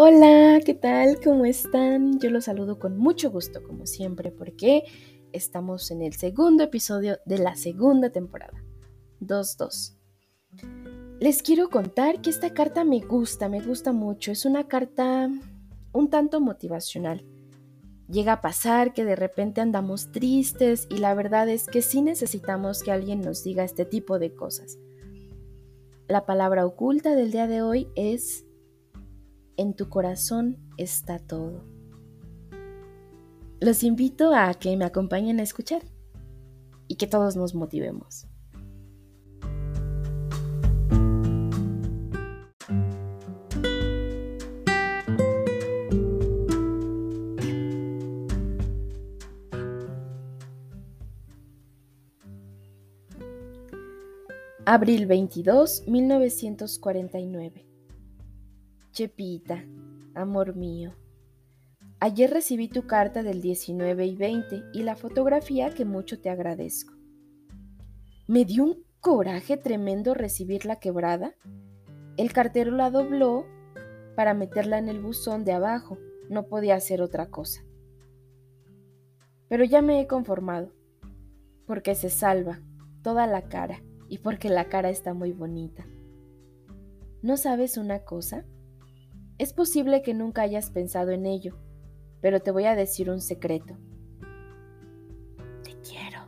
Hola, ¿qué tal? ¿Cómo están? Yo los saludo con mucho gusto, como siempre, porque estamos en el segundo episodio de la segunda temporada. 2-2. Les quiero contar que esta carta me gusta, me gusta mucho. Es una carta un tanto motivacional. Llega a pasar que de repente andamos tristes y la verdad es que sí necesitamos que alguien nos diga este tipo de cosas. La palabra oculta del día de hoy es en tu corazón está todo. Los invito a que me acompañen a escuchar y que todos nos motivemos. Abril 22, 1949. Chepita, amor mío. Ayer recibí tu carta del 19 y 20 y la fotografía que mucho te agradezco. Me dio un coraje tremendo recibir la quebrada. El cartero la dobló para meterla en el buzón de abajo. No podía hacer otra cosa. Pero ya me he conformado, porque se salva toda la cara y porque la cara está muy bonita. ¿No sabes una cosa? Es posible que nunca hayas pensado en ello, pero te voy a decir un secreto. Te quiero.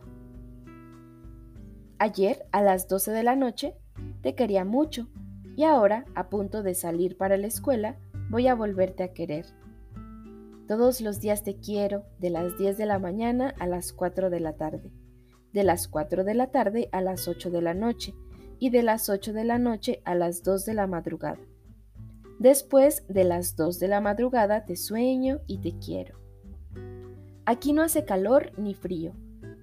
Ayer, a las 12 de la noche, te quería mucho y ahora, a punto de salir para la escuela, voy a volverte a querer. Todos los días te quiero, de las 10 de la mañana a las 4 de la tarde, de las 4 de la tarde a las 8 de la noche y de las 8 de la noche a las 2 de la madrugada. Después de las 2 de la madrugada te sueño y te quiero. Aquí no hace calor ni frío.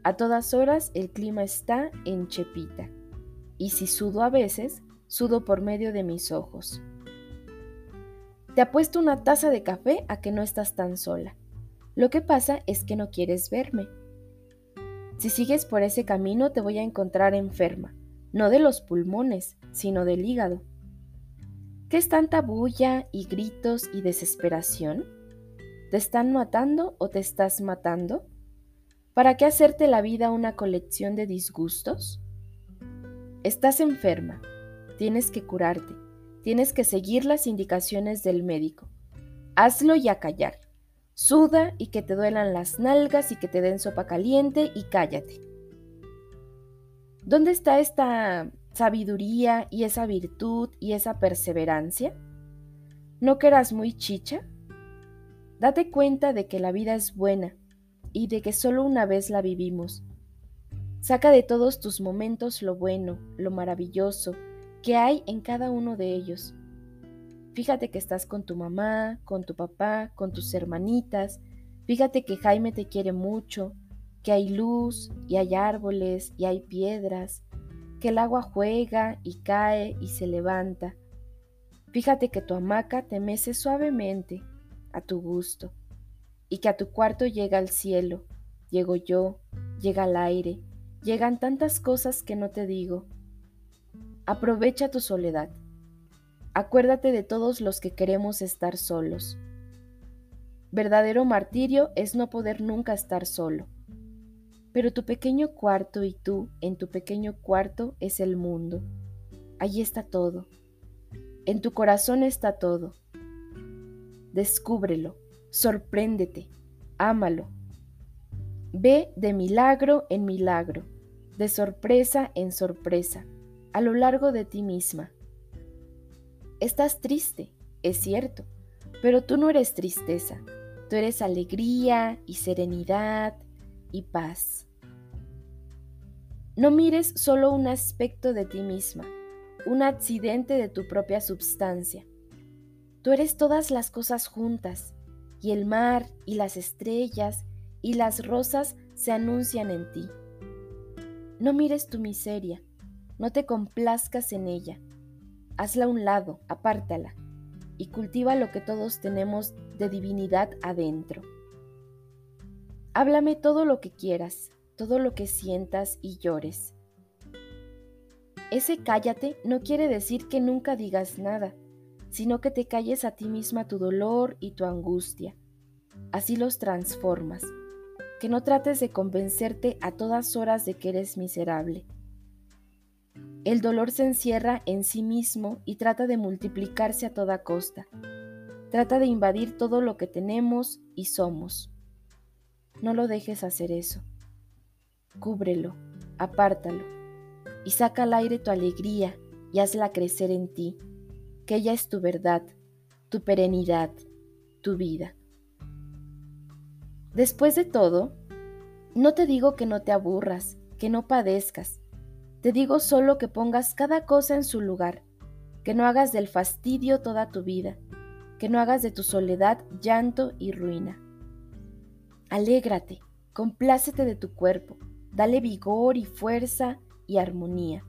A todas horas el clima está en chepita. Y si sudo a veces, sudo por medio de mis ojos. Te apuesto una taza de café a que no estás tan sola. Lo que pasa es que no quieres verme. Si sigues por ese camino te voy a encontrar enferma, no de los pulmones, sino del hígado. ¿Qué es tanta bulla y gritos y desesperación? ¿Te están matando o te estás matando? ¿Para qué hacerte la vida una colección de disgustos? Estás enferma, tienes que curarte, tienes que seguir las indicaciones del médico. Hazlo y a callar. Suda y que te duelan las nalgas y que te den sopa caliente y cállate. ¿Dónde está esta sabiduría y esa virtud y esa perseverancia? ¿No que muy chicha? Date cuenta de que la vida es buena y de que solo una vez la vivimos. Saca de todos tus momentos lo bueno, lo maravilloso que hay en cada uno de ellos. Fíjate que estás con tu mamá, con tu papá, con tus hermanitas. Fíjate que Jaime te quiere mucho, que hay luz y hay árboles y hay piedras que el agua juega y cae y se levanta. Fíjate que tu hamaca te mece suavemente, a tu gusto, y que a tu cuarto llega el cielo, llego yo, llega el aire, llegan tantas cosas que no te digo. Aprovecha tu soledad. Acuérdate de todos los que queremos estar solos. Verdadero martirio es no poder nunca estar solo. Pero tu pequeño cuarto y tú en tu pequeño cuarto es el mundo. Allí está todo. En tu corazón está todo. Descúbrelo, sorpréndete, ámalo. Ve de milagro en milagro, de sorpresa en sorpresa, a lo largo de ti misma. Estás triste, es cierto, pero tú no eres tristeza, tú eres alegría y serenidad y paz. No mires solo un aspecto de ti misma, un accidente de tu propia substancia. Tú eres todas las cosas juntas, y el mar y las estrellas y las rosas se anuncian en ti. No mires tu miseria, no te complazcas en ella. Hazla a un lado, apártala, y cultiva lo que todos tenemos de divinidad adentro. Háblame todo lo que quieras, todo lo que sientas y llores. Ese cállate no quiere decir que nunca digas nada, sino que te calles a ti misma tu dolor y tu angustia. Así los transformas. Que no trates de convencerte a todas horas de que eres miserable. El dolor se encierra en sí mismo y trata de multiplicarse a toda costa. Trata de invadir todo lo que tenemos y somos. No lo dejes hacer eso. Cúbrelo, apártalo y saca al aire tu alegría y hazla crecer en ti, que ella es tu verdad, tu perenidad, tu vida. Después de todo, no te digo que no te aburras, que no padezcas, te digo solo que pongas cada cosa en su lugar, que no hagas del fastidio toda tu vida, que no hagas de tu soledad llanto y ruina. Alégrate, complácete de tu cuerpo, dale vigor y fuerza y armonía.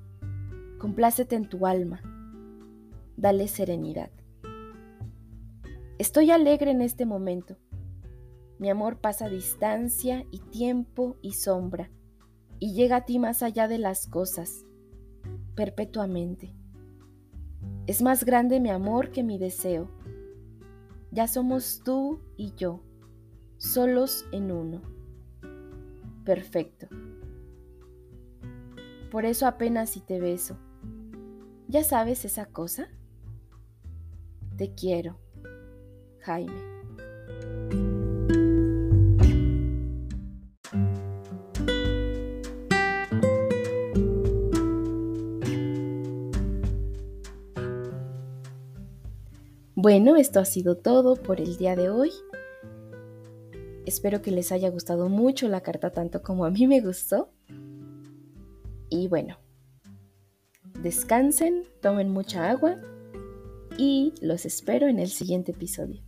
Complácete en tu alma, dale serenidad. Estoy alegre en este momento. Mi amor pasa distancia y tiempo y sombra y llega a ti más allá de las cosas, perpetuamente. Es más grande mi amor que mi deseo. Ya somos tú y yo, solos en uno. Perfecto. Por eso apenas si te beso. ¿Ya sabes esa cosa? Te quiero, Jaime. Bueno, esto ha sido todo por el día de hoy. Espero que les haya gustado mucho la carta tanto como a mí me gustó. Y bueno, descansen, tomen mucha agua y los espero en el siguiente episodio.